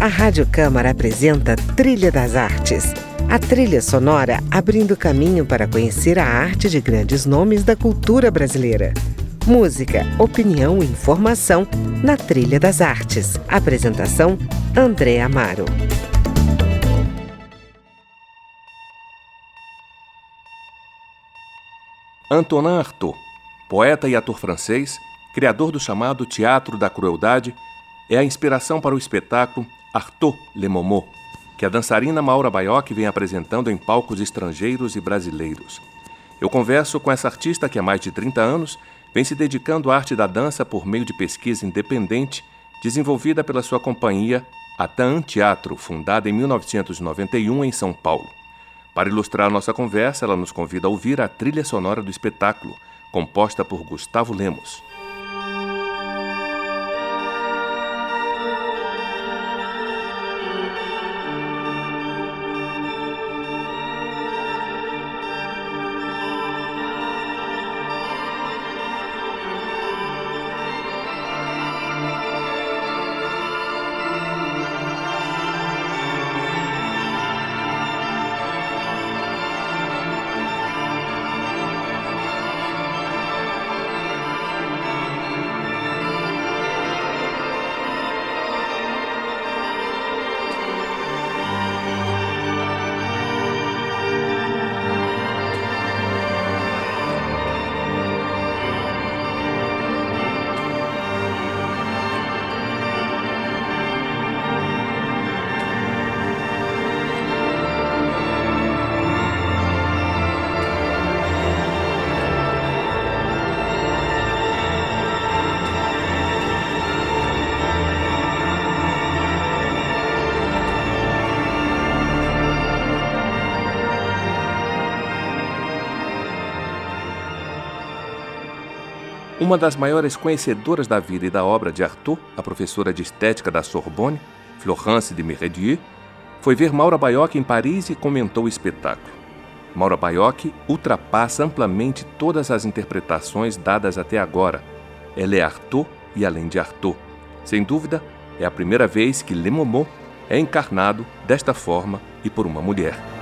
A Rádio Câmara apresenta Trilha das Artes. A trilha sonora abrindo caminho para conhecer a arte de grandes nomes da cultura brasileira. Música, opinião e informação na Trilha das Artes. Apresentação: André Amaro. Antonin Artaud, poeta e ator francês, criador do chamado Teatro da Crueldade, é a inspiração para o espetáculo Artaud Le Momot, que a dançarina Maura Baioc vem apresentando em palcos estrangeiros e brasileiros. Eu converso com essa artista que há mais de 30 anos vem se dedicando à arte da dança por meio de pesquisa independente desenvolvida pela sua companhia Atan Teatro, fundada em 1991 em São Paulo. Para ilustrar nossa conversa, ela nos convida a ouvir a trilha sonora do espetáculo, composta por Gustavo Lemos. Uma das maiores conhecedoras da vida e da obra de Arthur, a professora de estética da Sorbonne, Florence de Meredieu, foi ver Maura Baioc em Paris e comentou o espetáculo. Maura Baioc ultrapassa amplamente todas as interpretações dadas até agora. Ela é Arthur e além de Arthur. Sem dúvida, é a primeira vez que Le Momot é encarnado desta forma e por uma mulher.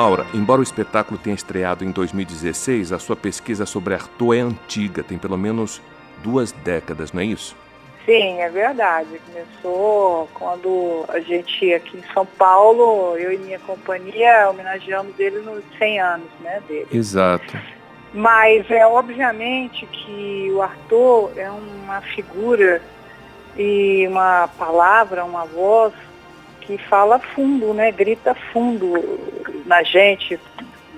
Maura, embora o espetáculo tenha estreado em 2016, a sua pesquisa sobre Arthur é antiga, tem pelo menos duas décadas, não é isso? Sim, é verdade. Começou quando a gente aqui em São Paulo, eu e minha companhia, homenageamos ele nos 100 anos né, dele. Exato. Mas é obviamente que o Arthur é uma figura e uma palavra, uma voz que fala fundo, né? Grita fundo na gente,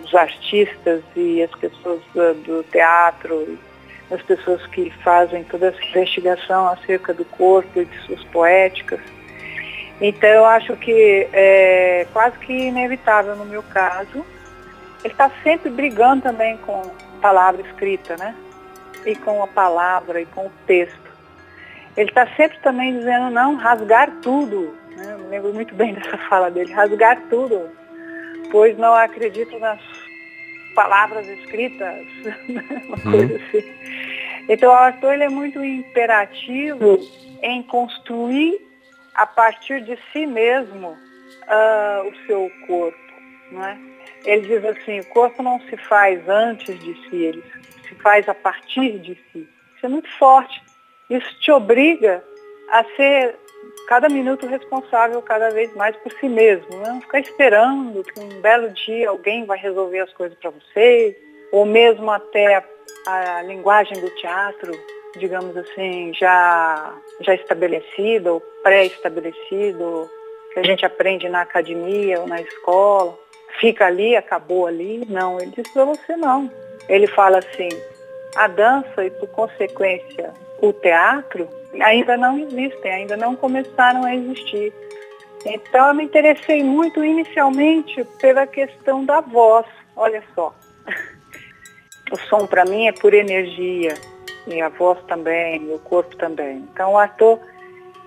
os artistas e as pessoas do, do teatro, as pessoas que fazem toda essa investigação acerca do corpo e de suas poéticas. Então eu acho que é quase que inevitável no meu caso. Ele está sempre brigando também com a palavra escrita, né? E com a palavra e com o texto. Ele está sempre também dizendo não, rasgar tudo, né? Eu lembro muito bem dessa fala dele, rasgar tudo, pois não acredito nas palavras escritas, uma uhum. coisa assim. Então o Arthur ele é muito imperativo em construir a partir de si mesmo uh, o seu corpo, não é? Ele diz assim, o corpo não se faz antes de si, ele se faz a partir de si. Isso é muito forte. Isso te obriga a ser cada minuto responsável cada vez mais por si mesmo. Né? Não ficar esperando que um belo dia alguém vai resolver as coisas para você, ou mesmo até a, a, linguagem do teatro, digamos assim, já, já estabelecida ou pré-estabelecida, que a gente aprende na academia ou na escola, fica ali, acabou ali. Não, ele diz para você não. Ele fala assim, a dança e por consequência o teatro ainda não existem, ainda não começaram a existir. Então eu me interessei muito inicialmente pela questão da voz. Olha só, o som para mim é por energia, e a voz também, e o corpo também. Então o ator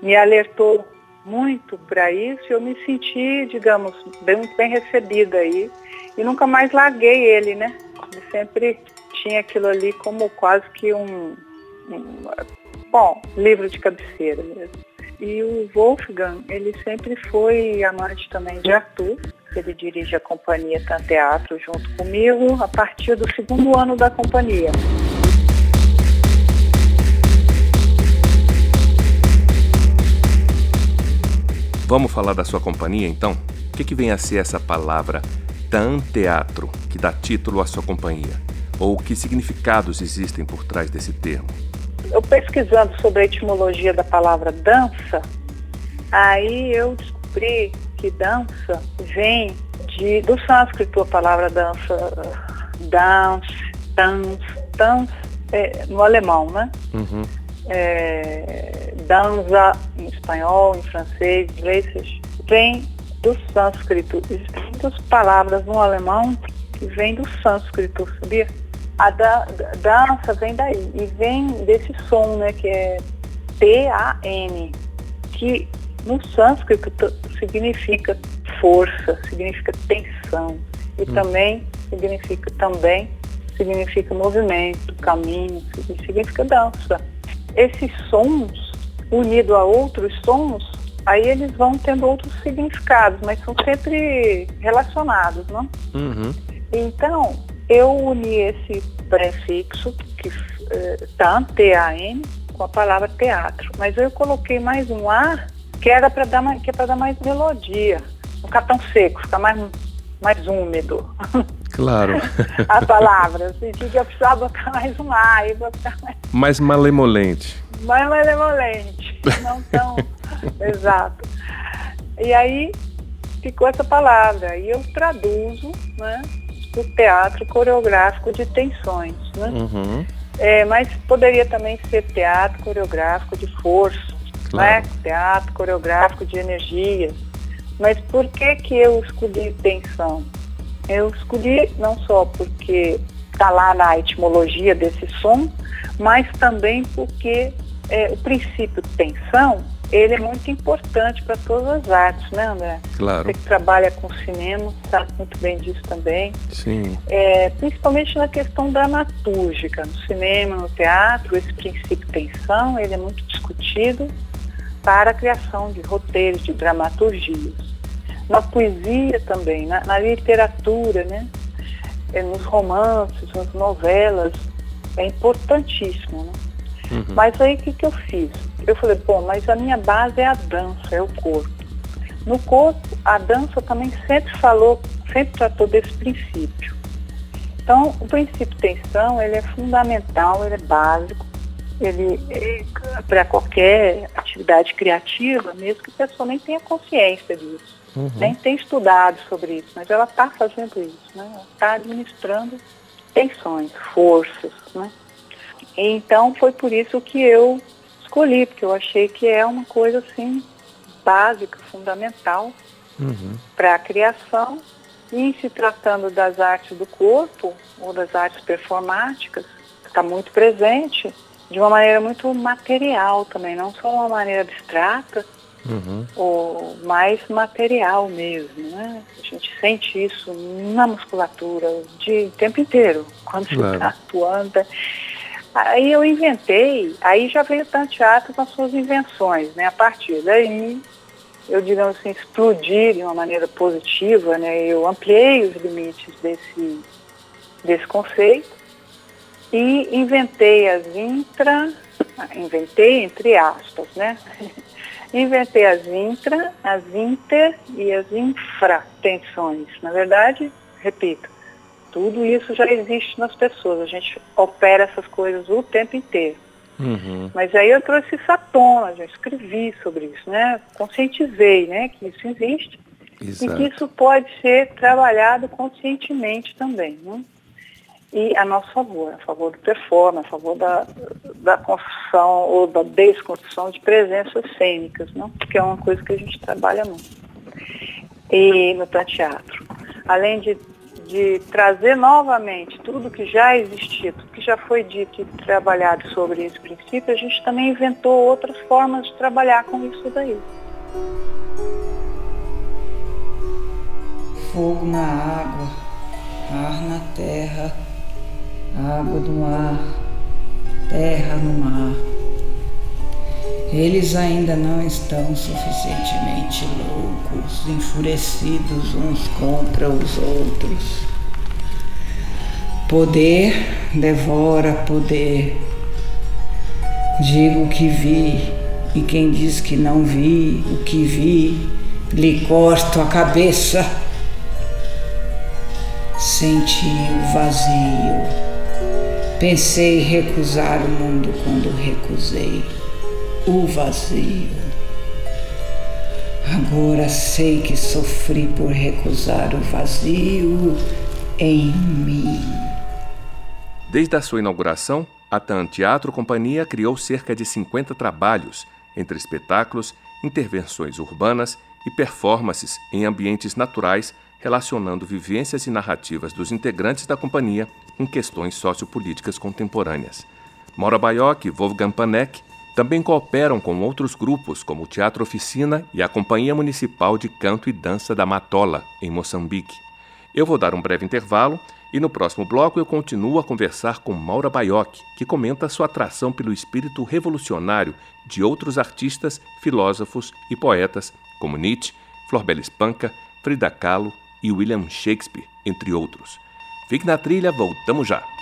me alertou muito para isso e eu me senti, digamos, bem, bem recebida aí. E nunca mais larguei ele, né? Ele sempre tinha aquilo ali como quase que um, um bom, livro de cabeceira mesmo. E o Wolfgang, ele sempre foi amante também de Arthur. Ele dirige a companhia Teatro junto comigo a partir do segundo ano da companhia. Vamos falar da sua companhia então? O que, que vem a ser essa palavra tan teatro que dá título à sua companhia? Ou que significados existem por trás desse termo? Eu pesquisando sobre a etimologia da palavra dança, aí eu descobri que dança vem de, do sânscrito, a palavra dança, dance, dance, dance, é, no alemão, né? Uhum é, danza em espanhol, em francês, em inglês, vem do sânscrito. Existem muitas palavras no alemão que vêm do sânscrito, sabia? A da, dança vem daí e vem desse som, né, que é T-A-N, que no sânscrito significa força, significa tensão e hum. também significa também significa movimento, caminho, significa dança esses sons, unidos a outros sons, aí eles vão tendo outros significados, mas são sempre relacionados, não? Uhum. Então, eu uni esse prefixo, que está eh, T-A-N, com a palavra teatro, mas eu coloquei mais um A, que era para dar, mais, que é para dar mais melodia, não ficar tão seco, ficar mais, mais úmido. Claro. a palavra. Eu senti que eu precisava botar mais um A. E botar mais... mais malemolente. Mais malemolente. Não tão. Exato. E aí ficou essa palavra. E eu traduzo né, o teatro coreográfico de tensões. Né? Uhum. É, mas poderia também ser teatro coreográfico de força, né? claro. né? teatro coreográfico de energia. Mas por que, que eu escolhi tensão? Eu escolhi não só porque está lá na etimologia desse som, mas também porque é, o princípio tensão ele é muito importante para todas as artes, né, André? Claro. Você que trabalha com cinema sabe muito bem disso também. Sim. É, principalmente na questão dramatúrgica. No cinema, no teatro, esse princípio tensão ele é muito discutido para a criação de roteiros, de dramaturgias na poesia também, na, na literatura, né? É, nos romances, nas novelas, é importantíssimo, né? Uhum. Mas aí o que, que eu fiz? Eu falei, bom, mas a minha base é a dança, é o corpo. No corpo, a dança também sempre falou, sempre tratou desse princípio. Então, o princípio tensão, ele é fundamental, ele é básico, ele é, para qualquer atividade criativa, mesmo que a pessoa nem tenha consciência disso. Uhum. Nem tem estudado sobre isso, mas ela está fazendo isso, né? Ela está administrando tensões, forças, né? Então foi por isso que eu escolhi, porque eu achei que é uma coisa assim básica, fundamental uhum. para a criação e se tratando das artes do corpo ou das artes performáticas, está muito presente de uma maneira muito material também, não só uma maneira abstrata, uhum. o mais material mesmo, né? A gente sente isso na musculatura de tempo inteiro, quando claro. você está atuando. Aí eu inventei, aí já veio o Tanteatro com as suas invenções, né? A partir daí, eu, digamos assim, explodi de uma maneira positiva, né? Eu ampliei os limites desse, desse conceito e inventei as intra, inventei entre aspas, né? inventei as intra, as inter e as infratensões. Na verdade, repito, tudo isso já existe nas pessoas, a gente opera essas coisas o tempo inteiro. Uhum. Mas aí eu trouxe isso à tona, já escrevi sobre isso, né? Conscientizei, né, que isso existe Exato. e que isso pode ser trabalhado conscientemente também, né? e a nosso favor, a favor do performance, a favor da, da construção ou da desconstrução de presenças cênicas, não? que é uma coisa que a gente trabalha muito. E no teatro. Além de, de trazer novamente tudo que já existia, tudo que já foi dito e trabalhado sobre esse princípio, a gente também inventou outras formas de trabalhar com isso daí. Fogo na água, ar na terra, água no ar, terra no mar. Eles ainda não estão suficientemente loucos, enfurecidos uns contra os outros. Poder devora poder. Digo que vi, e quem diz que não vi o que vi, lhe corto a cabeça. Senti o vazio. Pensei recusar o mundo quando recusei o vazio. Agora sei que sofri por recusar o vazio em mim. Desde a sua inauguração, a TAN Teatro Companhia criou cerca de 50 trabalhos, entre espetáculos, intervenções urbanas e performances em ambientes naturais relacionando vivências e narrativas dos integrantes da companhia com questões sociopolíticas contemporâneas. Maura Baioc e Wolfgang Panek também cooperam com outros grupos, como o Teatro Oficina e a Companhia Municipal de Canto e Dança da Matola, em Moçambique. Eu vou dar um breve intervalo e no próximo bloco eu continuo a conversar com Maura Baioc, que comenta sua atração pelo espírito revolucionário de outros artistas, filósofos e poetas, como Nietzsche, Florbela Espanca, Frida Kahlo e William Shakespeare, entre outros. Fique na trilha, voltamos já!